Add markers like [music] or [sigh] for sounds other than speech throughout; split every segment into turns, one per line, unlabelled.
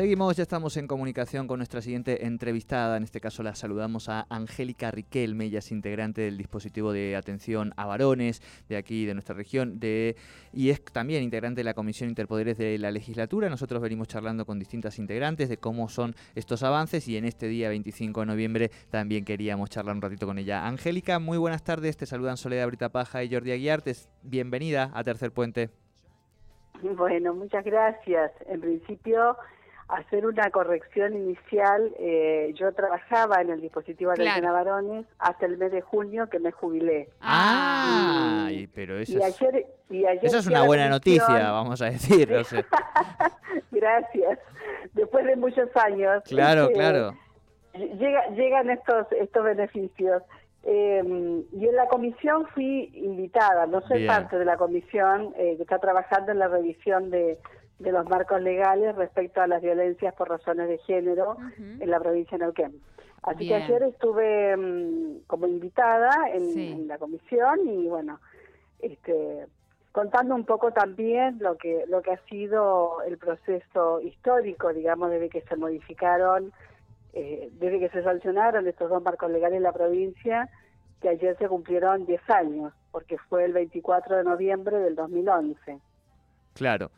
Seguimos, ya estamos en comunicación con nuestra siguiente entrevistada. En este caso la saludamos a Angélica Riquelme, ella es integrante del dispositivo de atención a varones de aquí, de nuestra región, de, y es también integrante de la Comisión Interpoderes de la Legislatura. Nosotros venimos charlando con distintas integrantes de cómo son estos avances y en este día 25 de noviembre también queríamos charlar un ratito con ella. Angélica, muy buenas tardes, te saludan Soledad Brita Paja y Jordi Aguiartes. Bienvenida a Tercer Puente.
Bueno, muchas gracias. En principio hacer una corrección inicial. Eh, yo trabajaba en el dispositivo de claro. varones hasta el mes de junio que me jubilé.
Ah, pero eso es, esa es una buena noticia, vamos a decir. [laughs]
Gracias. Después de muchos años.
Claro, este, claro.
Llega, llegan estos, estos beneficios. Eh, y en la comisión fui invitada, no soy parte de la comisión eh, que está trabajando en la revisión de de los marcos legales respecto a las violencias por razones de género en la provincia de Neuquén. Así que ayer estuve mm, como invitada en, la comisión y bueno, este, contando un poco también lo que lo que ha sido el proceso histórico, digamos, desde que se modificaron, eh, desde que se sancionaron estos dos marcos legales en la provincia, que ayer se cumplieron 10 años, porque fue el 24 de noviembre del 2011.
Claro.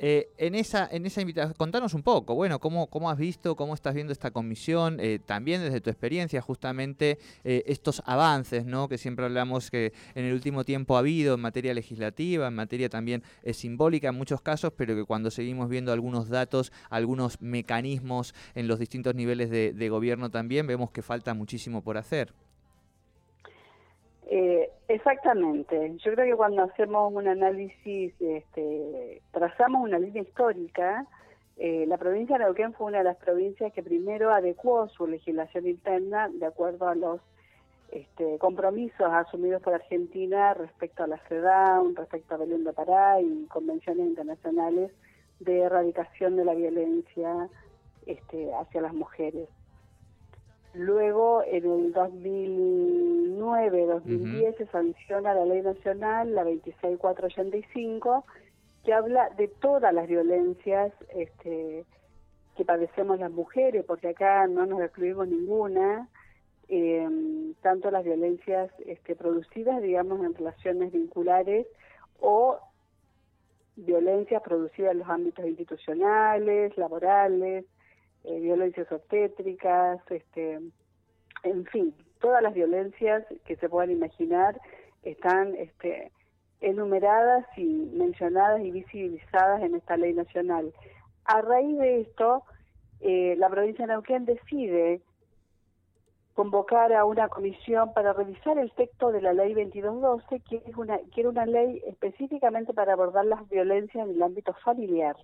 Eh, en esa, en esa invitación, contanos un poco, bueno, cómo, cómo has visto, cómo estás viendo esta comisión, eh, también desde tu experiencia, justamente eh, estos avances, ¿no? Que siempre hablamos que en el último tiempo ha habido en materia legislativa, en materia también simbólica en muchos casos, pero que cuando seguimos viendo algunos datos, algunos mecanismos en los distintos niveles de gobierno también, vemos que falta muchísimo por hacer.
Eh, exactamente. Yo creo que cuando hacemos un análisis, este, trazamos una línea histórica, eh, la provincia de Neuquén fue una de las provincias que primero adecuó su legislación interna de acuerdo a los este, compromisos asumidos por Argentina respecto a la CEDAW, respecto a Belén de Pará y convenciones internacionales de erradicación de la violencia este, hacia las mujeres. Luego, en el 2009-2010 se sanciona la ley nacional, la 26485, que habla de todas las violencias este, que padecemos las mujeres, porque acá no nos excluimos ninguna, em, tanto las violencias este, producidas, digamos, en relaciones vinculares o violencias producidas en los ámbitos institucionales, laborales, eh, violencias obstétricas, este, en fin, todas las violencias que se puedan imaginar están este, enumeradas y mencionadas y visibilizadas en esta ley nacional. A raíz de esto, eh, la provincia de Neuquén decide convocar a una comisión para revisar el texto de la ley 2212, que es una que era una ley específicamente para abordar las violencias en el ámbito familiar.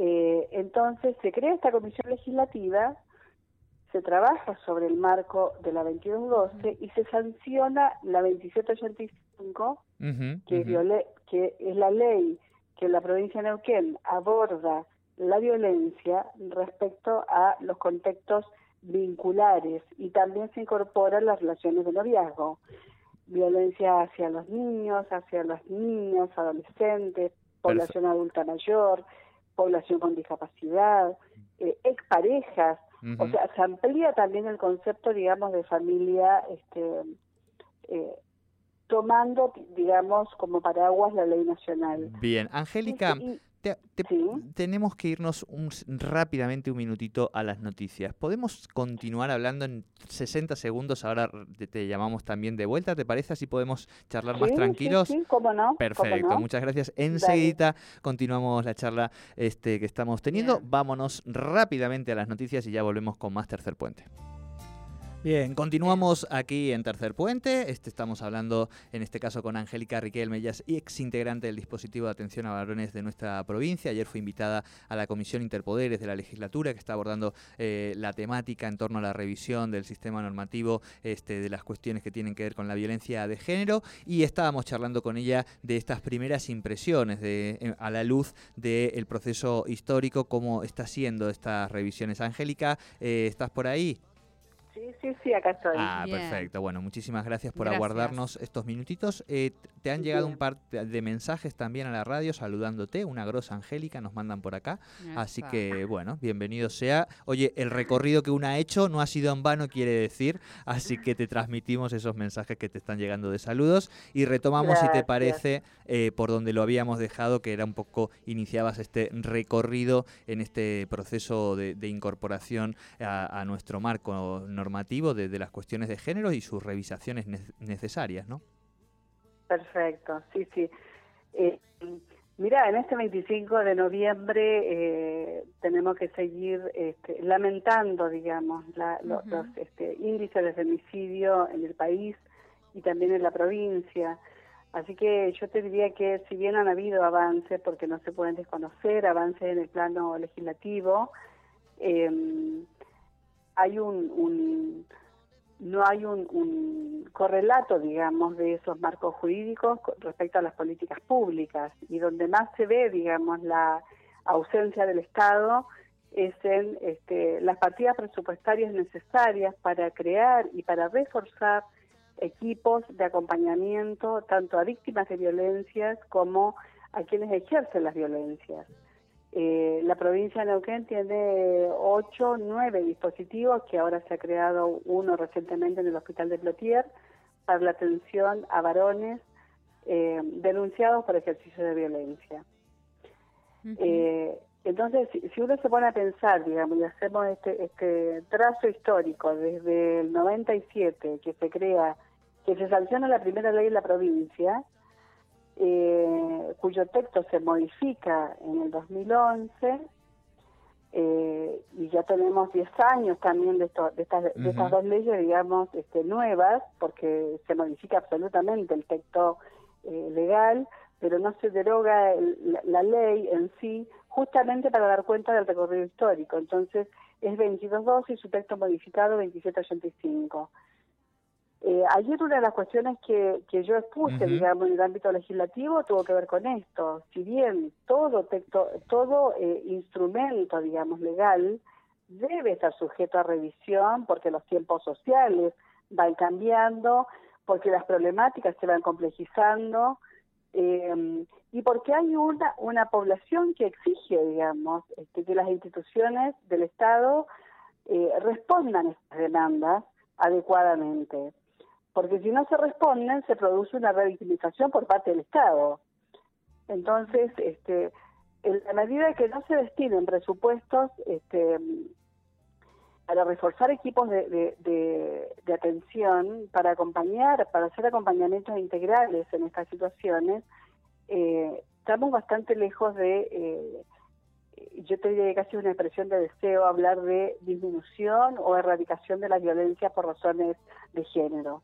Eh, entonces se crea esta comisión legislativa, se trabaja sobre el marco de la 2212 y se sanciona la 2785, que, que es la ley que la provincia de Neuquén aborda la violencia respecto a los contextos vinculares y también se incorporan las relaciones de noviazgo, violencia hacia los niños, hacia los niños, adolescentes, población adulta mayor, población con discapacidad, eh, exparejas, o sea, se amplía también el concepto, digamos, de familia, este, eh, tomando, digamos, como paraguas la ley nacional.
Bien, Angélica, tenemos que irnos un, rápidamente un minutito a las noticias. ¿Podemos continuar hablando en 60 segundos? Ahora te, llamamos también de vuelta, ¿te parece? Así podemos charlar más tranquilos.
Sí, cómo no.
Perfecto, muchas gracias. Enseguida continuamos la charla este, que estamos teniendo. Vámonos rápidamente a las noticias y ya volvemos con más Tercer Puente. Bien, continuamos aquí en Tercer Puente. Este, estamos hablando, en este caso, con Angélica Riquelme, ella es ex integrante del dispositivo de atención a varones de nuestra provincia. Ayer fue invitada a la Comisión Interpoderes de la legislatura, que está abordando eh, la temática en torno a la revisión del sistema normativo este, de las cuestiones que tienen que ver con la violencia de género. Y estábamos charlando con ella de estas primeras impresiones de, eh, a la luz del proceso histórico, cómo está haciendo estas revisiones. Angélica, eh, ¿estás por ahí?
Sí, sí, sí, acá estoy.
Ah, perfecto. Bueno, muchísimas gracias por aguardarnos estos minutitos. Eh, te han llegado un par de mensajes también a la radio saludándote. Una grosa Angélica nos mandan por acá. Así que, bueno, bienvenido sea. Oye, el recorrido que una ha hecho no ha sido en vano, quiere decir. Así que te transmitimos esos mensajes que te están llegando de saludos. Y retomamos, si te parece, eh, por donde lo habíamos dejado, que era un poco, iniciabas este recorrido en este proceso de, incorporación a, a nuestro marco normal normativo de, las cuestiones de género y sus revisaciones necesarias, ¿no?
Perfecto, sí, sí. Eh, mira, en este 25 de noviembre eh, tenemos que seguir este, lamentando, digamos, los este, índices de femicidio en el país y también en la provincia. Así que yo te diría que si bien han habido avances, porque no se pueden desconocer, avances en el plano legislativo, eh, hay un, no hay un, correlato, digamos, de esos marcos jurídicos respecto a las políticas públicas y donde más se ve, digamos, la ausencia del Estado es en este, las partidas presupuestarias necesarias para crear y para reforzar equipos de acompañamiento tanto a víctimas de violencias como a quienes ejercen las violencias. Eh, la provincia de Neuquén tiene ocho, nueve dispositivos, que ahora se ha creado uno recientemente en el Hospital de Plotier, para la atención a varones eh, denunciados por ejercicio de violencia. Eh, entonces, si, uno se pone a pensar, digamos, y hacemos este, este trazo histórico desde el 97, que se crea, que se sanciona la primera ley en la provincia, eh, cuyo texto se modifica en el 2011 eh, y ya tenemos 10 años también de, de, estas, de estas dos leyes, digamos, este, nuevas, porque se modifica absolutamente el texto eh, legal, pero no se deroga la, ley en sí, justamente para dar cuenta del recorrido histórico. Entonces, es 22.2 y su texto modificado 2785. Eh, ayer una de las cuestiones que, que yo expuse, digamos, en el ámbito legislativo tuvo que ver con esto. Si bien todo texto, todo eh, instrumento, digamos, legal debe estar sujeto a revisión porque los tiempos sociales van cambiando, porque las problemáticas se van complejizando eh, y porque hay una, una población que exige, digamos, este, que las instituciones del Estado eh, respondan a estas demandas adecuadamente porque si no se responden se produce una revictimización por parte del Estado. Entonces, este, en medida que no se destinen presupuestos este, para reforzar equipos de, de, atención, para acompañar, para hacer acompañamientos integrales en estas situaciones, eh, estamos bastante lejos de, eh, yo te diría casi una expresión de deseo hablar de disminución o erradicación de la violencia por razones de género.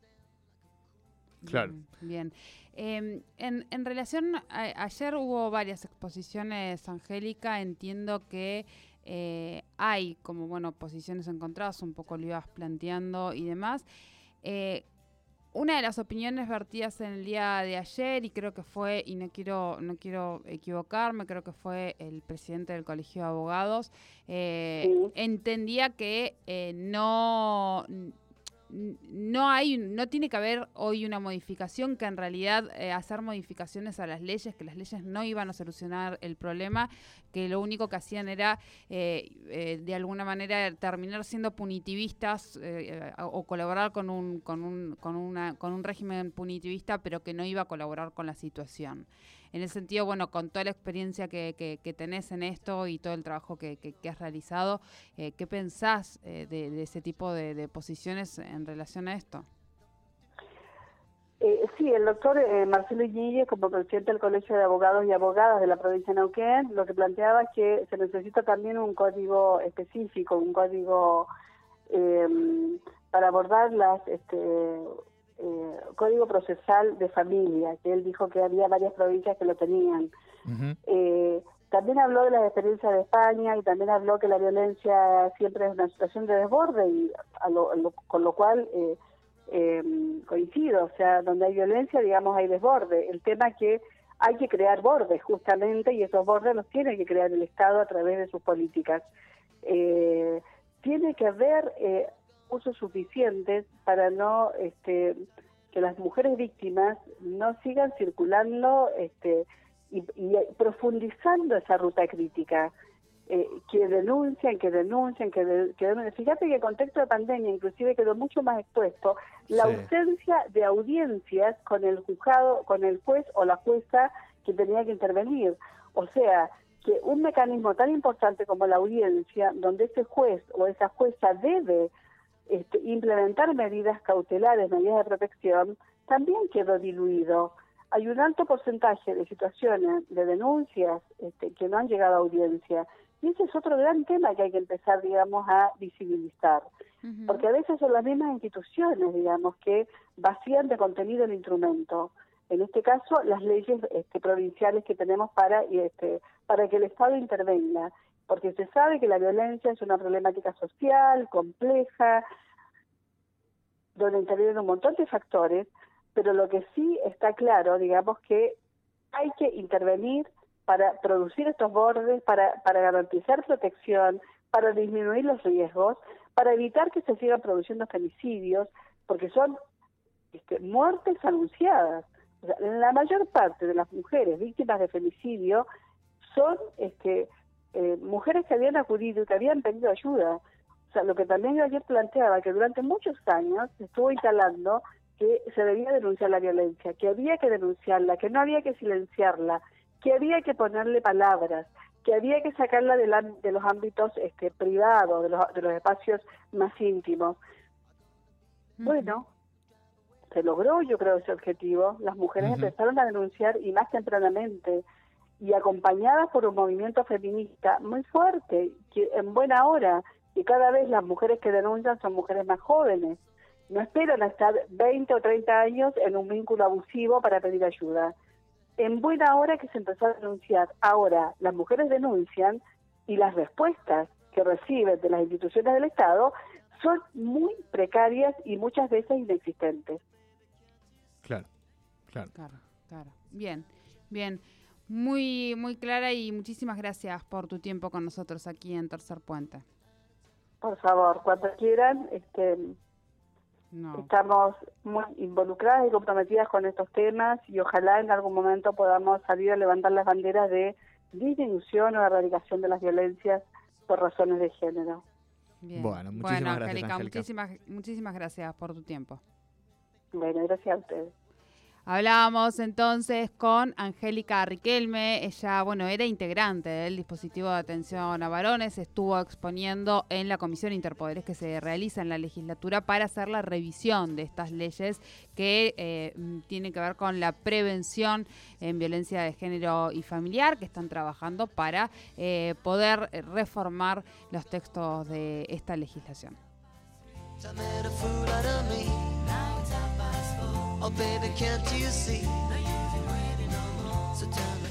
Claro.
Bien. Em, en, en, relación, ayer hubo varias exposiciones, Angélica, entiendo que eh, hay como, bueno, posiciones encontradas, un poco lo ibas planteando y demás. Eh, una de las opiniones vertidas en el día de ayer, y creo que fue, y no quiero, no quiero equivocarme, creo que fue el presidente del Colegio de Abogados, eh, entendía que no no hay, no tiene que haber hoy una modificación, que en realidad eh, hacer modificaciones a las leyes, que las leyes no iban a solucionar el problema, que lo único que hacían era eh, eh, de alguna manera terminar siendo punitivistas o colaborar con un, con un, con una, con un régimen punitivista, pero que no iba a colaborar con la situación. En el sentido, bueno, con toda la experiencia que, que, tenés en esto y todo el trabajo que, que has realizado, eh, ¿qué pensás eh, de, ese tipo de, posiciones en relación a esto?
Eh, sí, el doctor Marcelo Iñiguez, como presidente del Colegio de Abogados y Abogadas de la provincia de Neuquén, lo que planteaba es que se necesita también un código específico, un código para abordar las este, eh, código procesal de familia, que él dijo que había varias provincias que lo tenían. eh, también habló de las experiencias de España y también habló que la violencia siempre es una situación de desborde y con lo cual eh, eh, coincido, o sea, donde hay violencia, digamos, hay desborde. El tema es que hay que crear bordes justamente y esos bordes los tiene que crear el Estado a través de sus políticas. Eh, tiene que haber eh, usos suficientes para no este, que las mujeres víctimas no sigan circulando este, y, profundizando esa ruta crítica. Eh, que denuncian, que denuncian, que, denuncian. Fíjate que el contexto de pandemia inclusive quedó mucho más expuesto la ausencia de audiencias con el juzgado, con el juez o la jueza que tenía que intervenir. O sea, que un mecanismo tan importante como la audiencia, donde ese juez o esa jueza debe este, implementar medidas cautelares, medidas de protección, también quedó diluido. Hay un alto porcentaje de situaciones, de denuncias este, que no han llegado a audiencia. Y ese es otro gran tema que hay que empezar, digamos, a visibilizar. Porque a veces son las mismas instituciones, digamos, que vacían de contenido el instrumento. En este caso, las leyes este, provinciales que tenemos para, este, para que el Estado intervenga porque se sabe que la violencia es una problemática social, compleja, donde intervienen un montón de factores, pero lo que sí está claro, digamos que hay que intervenir para producir estos bordes, para, garantizar protección, para disminuir los riesgos, para evitar que se sigan produciendo femicidios, porque son este, muertes anunciadas. la mayor parte de las mujeres víctimas de femicidio son este, eh, mujeres que habían acudido y que habían pedido ayuda. O sea, lo que también yo ayer planteaba, que durante muchos años se estuvo instalando que se debía denunciar la violencia, que había que denunciarla, que no había que silenciarla, que había que ponerle palabras, que había que sacarla de, de los ámbitos este, privados, de los, de los espacios más íntimos. Bueno, se logró, yo creo, ese objetivo. Las mujeres empezaron a denunciar y más tempranamente y acompañada por un movimiento feminista muy fuerte, que en buena hora, y cada vez las mujeres que denuncian son mujeres más jóvenes. No esperan a estar 20 o 30 años en un vínculo abusivo para pedir ayuda. En buena hora que se empezó a denunciar. Ahora, las mujeres denuncian y las respuestas que reciben de las instituciones del Estado son muy precarias y muchas veces inexistentes.
Claro, claro.
Claro, claro. Bien, bien muy, muy clara y muchísimas gracias por tu tiempo con nosotros aquí en Tercer Puente.
Por favor, cuando quieran, este, estamos muy involucradas y comprometidas con estos temas y ojalá en algún momento podamos salir a levantar las banderas de disminución o erradicación de las violencias por razones de género.
Bueno, muchísimas gracias,
Muchísimas, muchísimas gracias por tu tiempo.
Bueno, gracias a ustedes.
Hablábamos entonces con Angélica Riquelme, ella, bueno, era integrante del dispositivo de atención a varones, estuvo exponiendo en la comisión interpoderes que se realiza en la legislatura para hacer la revisión de estas leyes que eh, tienen que ver con la prevención en violencia de género y familiar, que están trabajando para eh, poder reformar los textos de esta legislación. Oh, baby, can't you see? So tell me.